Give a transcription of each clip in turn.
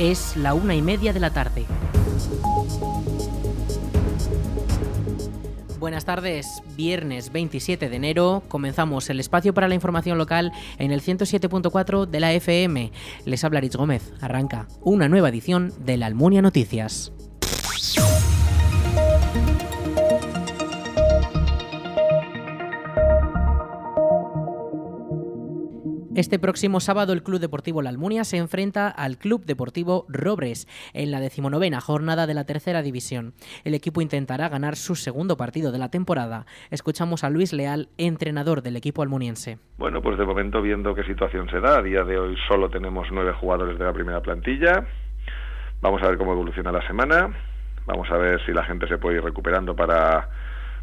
Es la una y media de la tarde. Buenas tardes, viernes 27 de enero comenzamos el espacio para la información local en el 107.4 de la FM. Les habla Rich Gómez, arranca una nueva edición de la Almunia Noticias. Este próximo sábado el Club Deportivo La Almunia se enfrenta al Club Deportivo Robres en la decimonovena jornada de la tercera división. El equipo intentará ganar su segundo partido de la temporada. Escuchamos a Luis Leal, entrenador del equipo almuniense. Bueno, pues de momento viendo qué situación se da, a día de hoy solo tenemos nueve jugadores de la primera plantilla. Vamos a ver cómo evoluciona la semana. Vamos a ver si la gente se puede ir recuperando para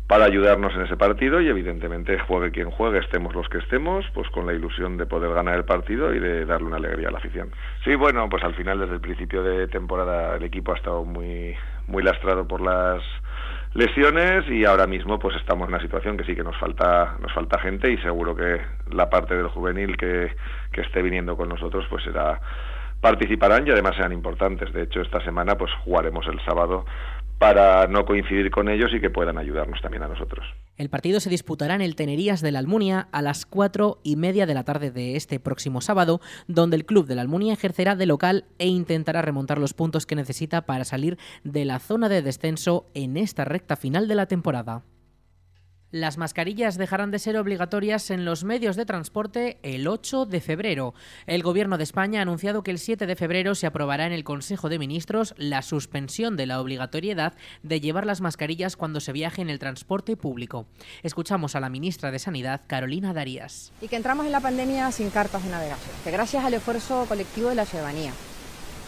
para ayudarnos en ese partido y evidentemente juegue quien juegue, estemos los que estemos, pues con la ilusión de poder ganar el partido y de darle una alegría a la afición. Sí, bueno, pues al final desde el principio de temporada el equipo ha estado muy muy lastrado por las lesiones y ahora mismo pues estamos en una situación que sí que nos falta nos falta gente y seguro que la parte del juvenil que, que esté viniendo con nosotros pues será participarán y además serán importantes. De hecho, esta semana pues jugaremos el sábado para no coincidir con ellos y que puedan ayudarnos también a nosotros. El partido se disputará en el Tenerías de la Almunia a las cuatro y media de la tarde de este próximo sábado, donde el club de la Almunia ejercerá de local e intentará remontar los puntos que necesita para salir de la zona de descenso en esta recta final de la temporada. Las mascarillas dejarán de ser obligatorias en los medios de transporte el 8 de febrero. El Gobierno de España ha anunciado que el 7 de febrero se aprobará en el Consejo de Ministros la suspensión de la obligatoriedad de llevar las mascarillas cuando se viaje en el transporte público. Escuchamos a la ministra de Sanidad, Carolina Darías. Y que entramos en la pandemia sin cartas de navegación, que gracias al esfuerzo colectivo de la ciudadanía,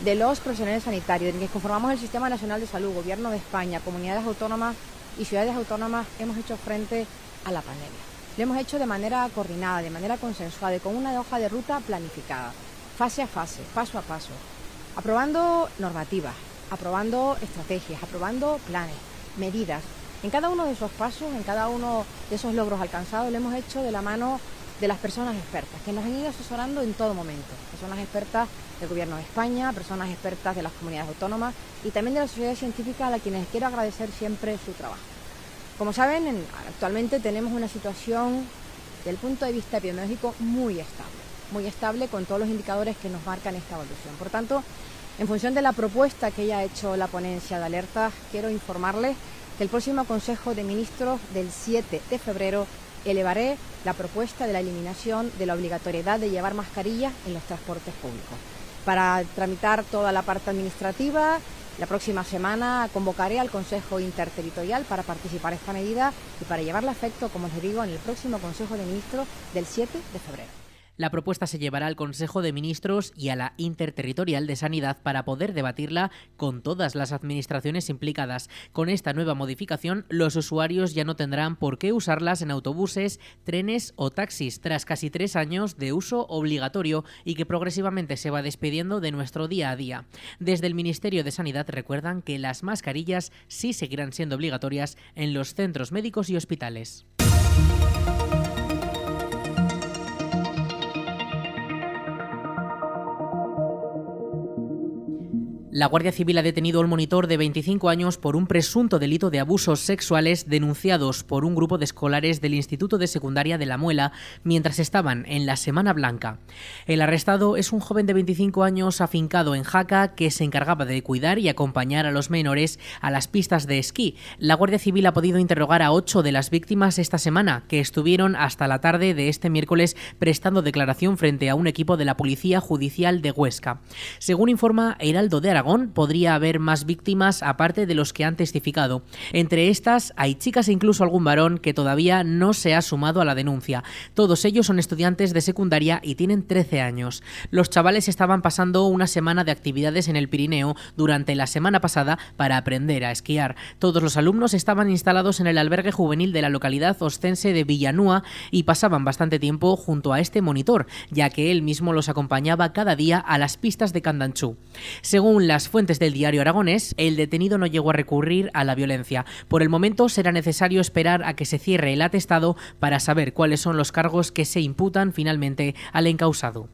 de los profesionales sanitarios, de que conformamos el Sistema Nacional de Salud, Gobierno de España, comunidades autónomas, y ciudades autónomas hemos hecho frente a la pandemia. Lo hemos hecho de manera coordinada, de manera consensuada y con una hoja de ruta planificada, fase a fase, paso a paso, aprobando normativas, aprobando estrategias, aprobando planes, medidas. En cada uno de esos pasos, en cada uno de esos logros alcanzados, lo hemos hecho de la mano de las personas expertas, que nos han ido asesorando en todo momento. Personas expertas del Gobierno de España, personas expertas de las comunidades autónomas y también de la sociedad científica a quienes quiero agradecer siempre su trabajo. Como saben, actualmente tenemos una situación desde el punto de vista epidemiológico muy estable, muy estable con todos los indicadores que nos marcan esta evolución. Por tanto, en función de la propuesta que ya ha hecho la ponencia de alertas, quiero informarles que el próximo Consejo de Ministros del 7 de febrero elevaré la propuesta de la eliminación de la obligatoriedad de llevar mascarillas en los transportes públicos. Para tramitar toda la parte administrativa, la próxima semana convocaré al Consejo Interterritorial para participar en esta medida y para llevarla a efecto, como les digo, en el próximo Consejo de Ministros del 7 de febrero. La propuesta se llevará al Consejo de Ministros y a la Interterritorial de Sanidad para poder debatirla con todas las administraciones implicadas. Con esta nueva modificación, los usuarios ya no tendrán por qué usarlas en autobuses, trenes o taxis tras casi tres años de uso obligatorio y que progresivamente se va despidiendo de nuestro día a día. Desde el Ministerio de Sanidad recuerdan que las mascarillas sí seguirán siendo obligatorias en los centros médicos y hospitales. La Guardia Civil ha detenido al monitor de 25 años por un presunto delito de abusos sexuales denunciados por un grupo de escolares del Instituto de Secundaria de La Muela mientras estaban en la Semana Blanca. El arrestado es un joven de 25 años afincado en Jaca que se encargaba de cuidar y acompañar a los menores a las pistas de esquí. La Guardia Civil ha podido interrogar a ocho de las víctimas esta semana, que estuvieron hasta la tarde de este miércoles prestando declaración frente a un equipo de la Policía Judicial de Huesca. Según informa Heraldo de Aragón, podría haber más víctimas aparte de los que han testificado. Entre estas hay chicas e incluso algún varón que todavía no se ha sumado a la denuncia. Todos ellos son estudiantes de secundaria y tienen 13 años. Los chavales estaban pasando una semana de actividades en el Pirineo durante la semana pasada para aprender a esquiar. Todos los alumnos estaban instalados en el albergue juvenil de la localidad ostense de Villanúa y pasaban bastante tiempo junto a este monitor, ya que él mismo los acompañaba cada día a las pistas de Candanchú. Según las fuentes del diario aragonés, el detenido no llegó a recurrir a la violencia. Por el momento será necesario esperar a que se cierre el atestado para saber cuáles son los cargos que se imputan finalmente al encausado.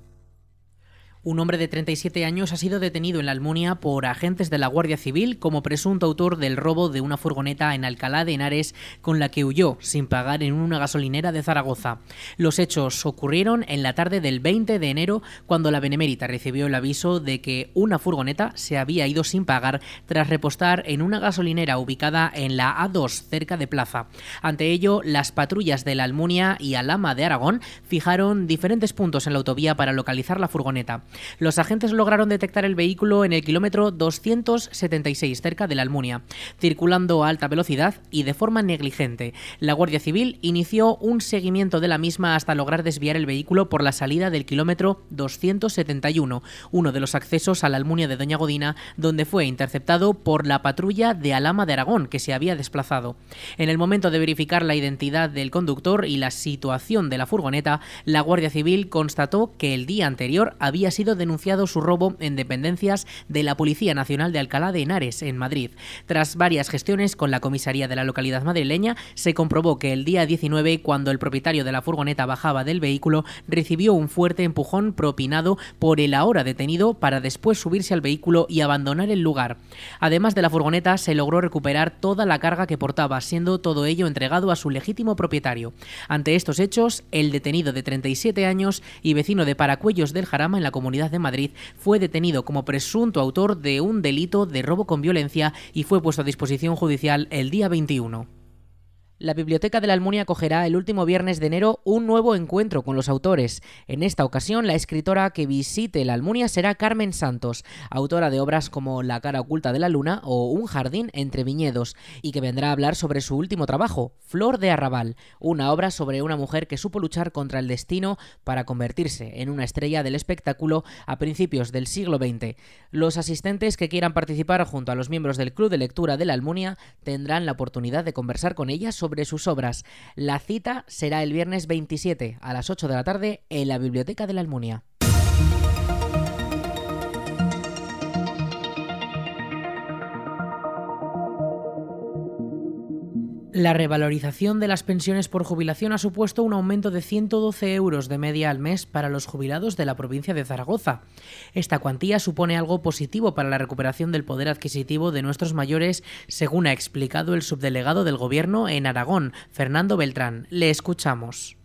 Un hombre de 37 años ha sido detenido en la Almunia por agentes de la Guardia Civil como presunto autor del robo de una furgoneta en Alcalá de Henares con la que huyó sin pagar en una gasolinera de Zaragoza. Los hechos ocurrieron en la tarde del 20 de enero cuando la Benemérita recibió el aviso de que una furgoneta se había ido sin pagar tras repostar en una gasolinera ubicada en la A2 cerca de Plaza. Ante ello, las patrullas de la Almunia y Alama de Aragón fijaron diferentes puntos en la autovía para localizar la furgoneta. Los agentes lograron detectar el vehículo en el kilómetro 276, cerca de la Almunia, circulando a alta velocidad y de forma negligente. La Guardia Civil inició un seguimiento de la misma hasta lograr desviar el vehículo por la salida del kilómetro 271, uno de los accesos a la Almunia de Doña Godina, donde fue interceptado por la patrulla de Alama de Aragón, que se había desplazado. En el momento de verificar la identidad del conductor y la situación de la furgoneta, la Guardia Civil constató que el día anterior había sido denunciado su robo en dependencias de la Policía Nacional de Alcalá de Henares, en Madrid. Tras varias gestiones con la comisaría de la localidad madrileña, se comprobó que el día 19, cuando el propietario de la furgoneta bajaba del vehículo, recibió un fuerte empujón propinado por el ahora detenido para después subirse al vehículo y abandonar el lugar. Además de la furgoneta, se logró recuperar toda la carga que portaba, siendo todo ello entregado a su legítimo propietario. Ante estos hechos, el detenido de 37 años y vecino de Paracuellos del Jarama en la Comunidad de Madrid fue detenido como presunto autor de un delito de robo con violencia y fue puesto a disposición judicial el día 21. La Biblioteca de la Almunia acogerá el último viernes de enero un nuevo encuentro con los autores. En esta ocasión, la escritora que visite la Almunia será Carmen Santos, autora de obras como La cara oculta de la luna o Un jardín entre viñedos, y que vendrá a hablar sobre su último trabajo, Flor de Arrabal, una obra sobre una mujer que supo luchar contra el destino para convertirse en una estrella del espectáculo a principios del siglo XX. Los asistentes que quieran participar junto a los miembros del Club de Lectura de la Almunia tendrán la oportunidad de conversar con ella sobre sus obras. La cita será el viernes 27 a las 8 de la tarde en la Biblioteca de la Almunia. La revalorización de las pensiones por jubilación ha supuesto un aumento de 112 euros de media al mes para los jubilados de la provincia de Zaragoza. Esta cuantía supone algo positivo para la recuperación del poder adquisitivo de nuestros mayores, según ha explicado el subdelegado del Gobierno en Aragón, Fernando Beltrán. Le escuchamos.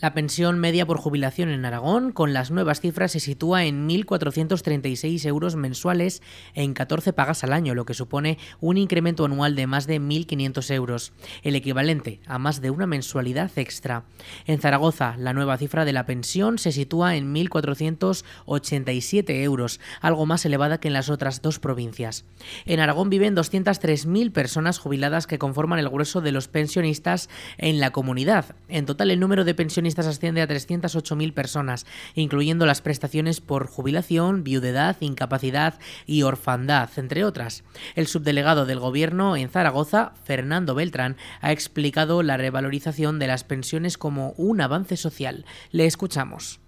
La pensión media por jubilación en Aragón, con las nuevas cifras, se sitúa en 1.436 euros mensuales en 14 pagas al año, lo que supone un incremento anual de más de 1.500 euros, el equivalente a más de una mensualidad extra. En Zaragoza, la nueva cifra de la pensión se sitúa en 1.487 euros, algo más elevada que en las otras dos provincias. En Aragón viven 203.000 personas jubiladas que conforman el grueso de los pensionistas en la comunidad. En total, el número de pensionistas pensionistas asciende a 308.000 personas, incluyendo las prestaciones por jubilación, viudedad, incapacidad y orfandad, entre otras. El subdelegado del Gobierno en Zaragoza, Fernando Beltrán, ha explicado la revalorización de las pensiones como un avance social. Le escuchamos.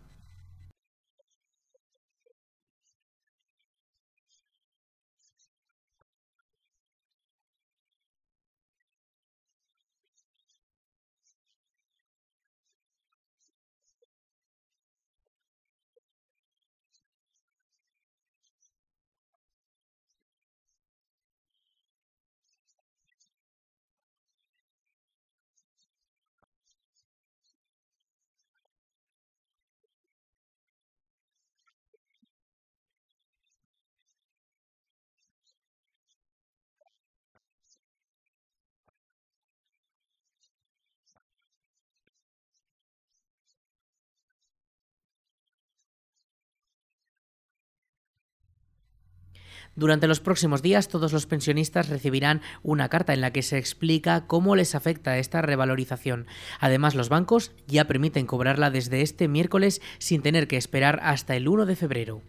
Durante los próximos días, todos los pensionistas recibirán una carta en la que se explica cómo les afecta esta revalorización. Además, los bancos ya permiten cobrarla desde este miércoles sin tener que esperar hasta el 1 de febrero.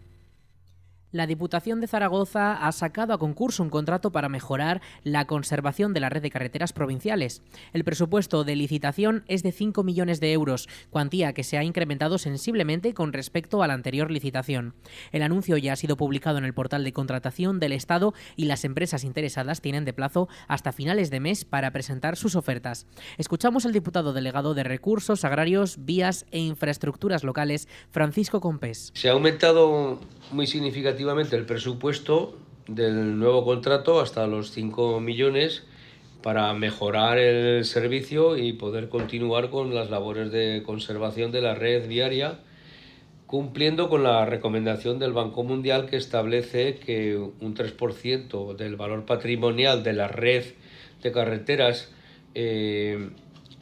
La Diputación de Zaragoza ha sacado a concurso un contrato para mejorar la conservación de la red de carreteras provinciales. El presupuesto de licitación es de 5 millones de euros, cuantía que se ha incrementado sensiblemente con respecto a la anterior licitación. El anuncio ya ha sido publicado en el portal de contratación del Estado y las empresas interesadas tienen de plazo hasta finales de mes para presentar sus ofertas. Escuchamos al diputado delegado de Recursos Agrarios, Vías e Infraestructuras Locales, Francisco Compés. Se ha aumentado muy significativamente el presupuesto del nuevo contrato hasta los 5 millones para mejorar el servicio y poder continuar con las labores de conservación de la red viaria, cumpliendo con la recomendación del Banco Mundial que establece que un 3% del valor patrimonial de la red de carreteras eh,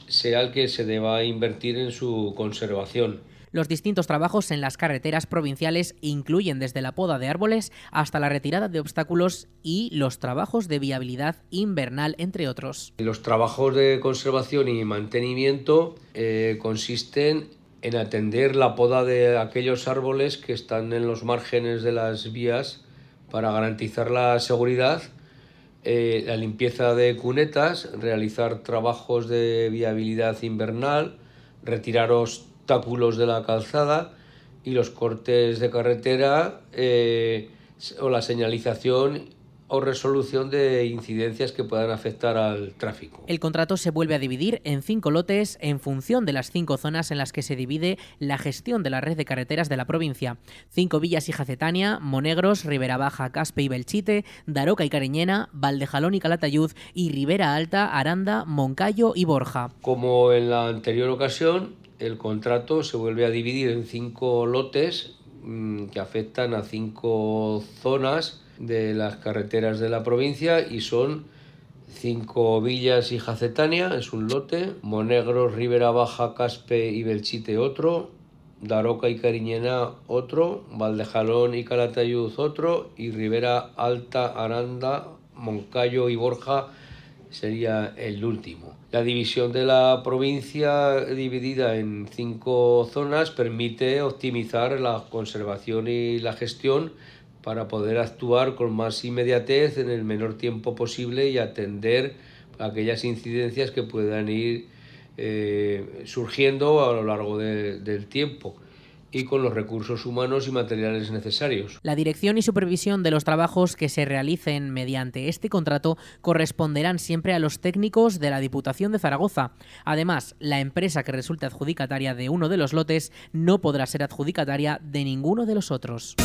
sea el que se deba invertir en su conservación. Los distintos trabajos en las carreteras provinciales incluyen desde la poda de árboles hasta la retirada de obstáculos y los trabajos de viabilidad invernal, entre otros. Los trabajos de conservación y mantenimiento eh, consisten en atender la poda de aquellos árboles que están en los márgenes de las vías para garantizar la seguridad, eh, la limpieza de cunetas, realizar trabajos de viabilidad invernal, retirar obstáculos de la calzada y los cortes de carretera eh, o la señalización o resolución de incidencias que puedan afectar al tráfico. El contrato se vuelve a dividir en cinco lotes en función de las cinco zonas en las que se divide la gestión de la red de carreteras de la provincia. Cinco villas y Jacetania, Monegros, Ribera Baja, Caspe y Belchite, Daroca y Cariñena, Valdejalón y Calatayud y Ribera Alta, Aranda, Moncayo y Borja. Como en la anterior ocasión, el contrato se vuelve a dividir en cinco lotes mm, que afectan a cinco zonas de las carreteras de la provincia y son cinco villas y Jacetania, es un lote, Monegro, Ribera Baja, Caspe y Belchite otro, Daroca y Cariñena otro, Valdejalón y Calatayud otro y Ribera Alta, Aranda, Moncayo y Borja sería el último. La división de la provincia dividida en cinco zonas permite optimizar la conservación y la gestión para poder actuar con más inmediatez en el menor tiempo posible y atender aquellas incidencias que puedan ir eh, surgiendo a lo largo del tiempo y con los recursos humanos y materiales necesarios. La dirección y supervisión de los trabajos que se realicen mediante este contrato corresponderán siempre a los técnicos de la Diputación de Zaragoza. Además, la empresa que resulte adjudicataria de uno de los lotes no podrá ser adjudicataria de ninguno de los otros.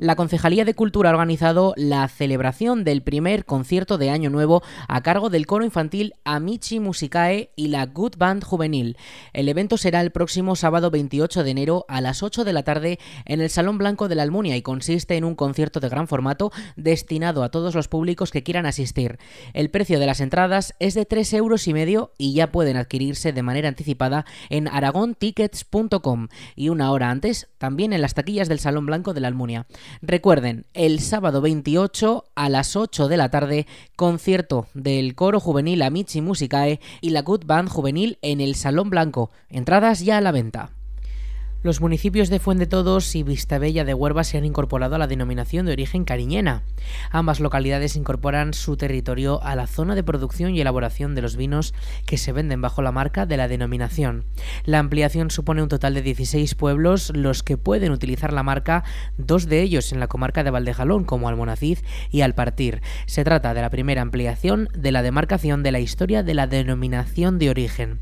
La Concejalía de Cultura ha organizado la celebración del primer concierto de Año Nuevo a cargo del coro infantil Amici Musicae y la Good Band Juvenil. El evento será el próximo sábado 28 de enero a las 8 de la tarde en el Salón Blanco de la Almunia y consiste en un concierto de gran formato destinado a todos los públicos que quieran asistir. El precio de las entradas es de 3 euros y medio y ya pueden adquirirse de manera anticipada en aragontickets.com y una hora antes también en las taquillas del Salón Blanco de la Almunia. Recuerden, el sábado 28 a las 8 de la tarde, concierto del coro juvenil Amici Musicae y la Good Band juvenil en el Salón Blanco. Entradas ya a la venta. Los municipios de Fuente Todos y Vistabella de Huerva se han incorporado a la denominación de origen cariñena. Ambas localidades incorporan su territorio a la zona de producción y elaboración de los vinos que se venden bajo la marca de la denominación. La ampliación supone un total de 16 pueblos los que pueden utilizar la marca, dos de ellos en la comarca de Valdejalón como Almonacid y Alpartir. Se trata de la primera ampliación de la demarcación de la historia de la denominación de origen.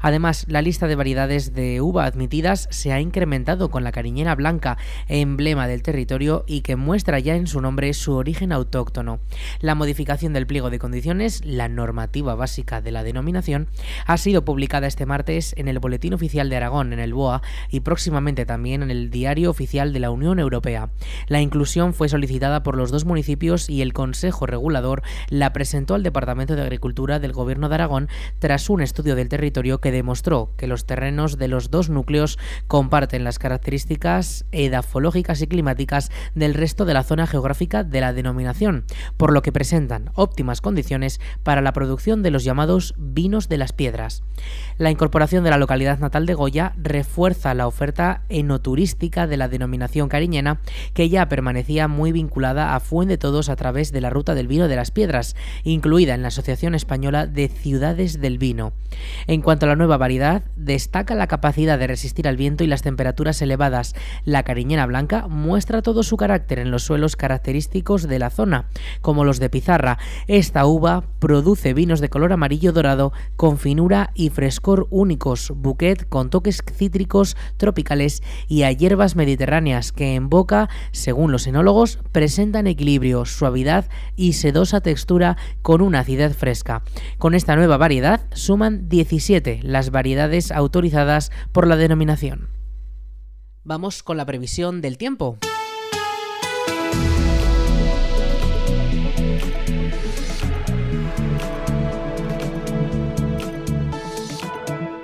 Además, la lista de variedades de uva admitidas se ha incrementado con la cariñera blanca, emblema del territorio y que muestra ya en su nombre su origen autóctono. La modificación del pliego de condiciones, la normativa básica de la denominación, ha sido publicada este martes en el Boletín Oficial de Aragón, en el BOA, y próximamente también en el Diario Oficial de la Unión Europea. La inclusión fue solicitada por los dos municipios y el Consejo Regulador la presentó al Departamento de Agricultura del Gobierno de Aragón tras un estudio del territorio que demostró que los terrenos de los dos núcleos comparten las características edafológicas y climáticas del resto de la zona geográfica de la denominación, por lo que presentan óptimas condiciones para la producción de los llamados vinos de las piedras. La incorporación de la localidad natal de Goya refuerza la oferta enoturística de la denominación cariñena, que ya permanecía muy vinculada a Fuente de Todos a través de la ruta del vino de las piedras, incluida en la Asociación Española de Ciudades del Vino. En cuanto a la nueva variedad, destaca la capacidad de resistir al viento y las temperaturas elevadas. La cariñena blanca muestra todo su carácter en los suelos característicos de la zona, como los de pizarra. Esta uva produce vinos de color amarillo dorado con finura y frescor únicos, buquet con toques cítricos tropicales y a hierbas mediterráneas que en boca, según los enólogos, presentan equilibrio, suavidad y sedosa textura con una acidez fresca. Con esta nueva variedad suman 17 las variedades autorizadas por la denominación. Vamos con la previsión del tiempo.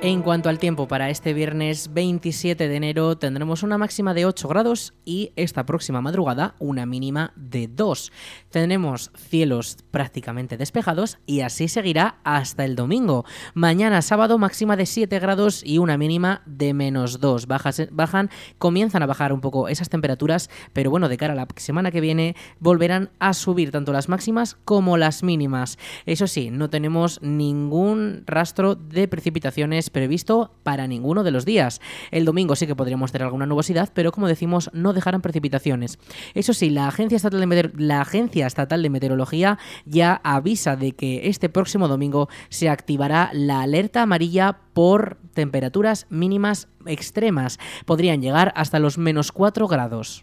En cuanto al tiempo, para este viernes 27 de enero tendremos una máxima de 8 grados y esta próxima madrugada una mínima de 2. Tendremos cielos prácticamente despejados y así seguirá hasta el domingo. Mañana sábado máxima de 7 grados y una mínima de menos 2. bajan, comienzan a bajar un poco esas temperaturas, pero bueno, de cara a la semana que viene volverán a subir tanto las máximas como las mínimas. Eso sí, no tenemos ningún rastro de precipitaciones previsto para ninguno de los días. El domingo sí que podríamos tener alguna nubosidad, pero como decimos, no dejarán precipitaciones. Eso sí, la Agencia Estatal de, la Agencia Estatal de Meteorología ya avisa de que este próximo domingo se activará la alerta amarilla por temperaturas mínimas extremas. Podrían llegar hasta los menos 4 grados.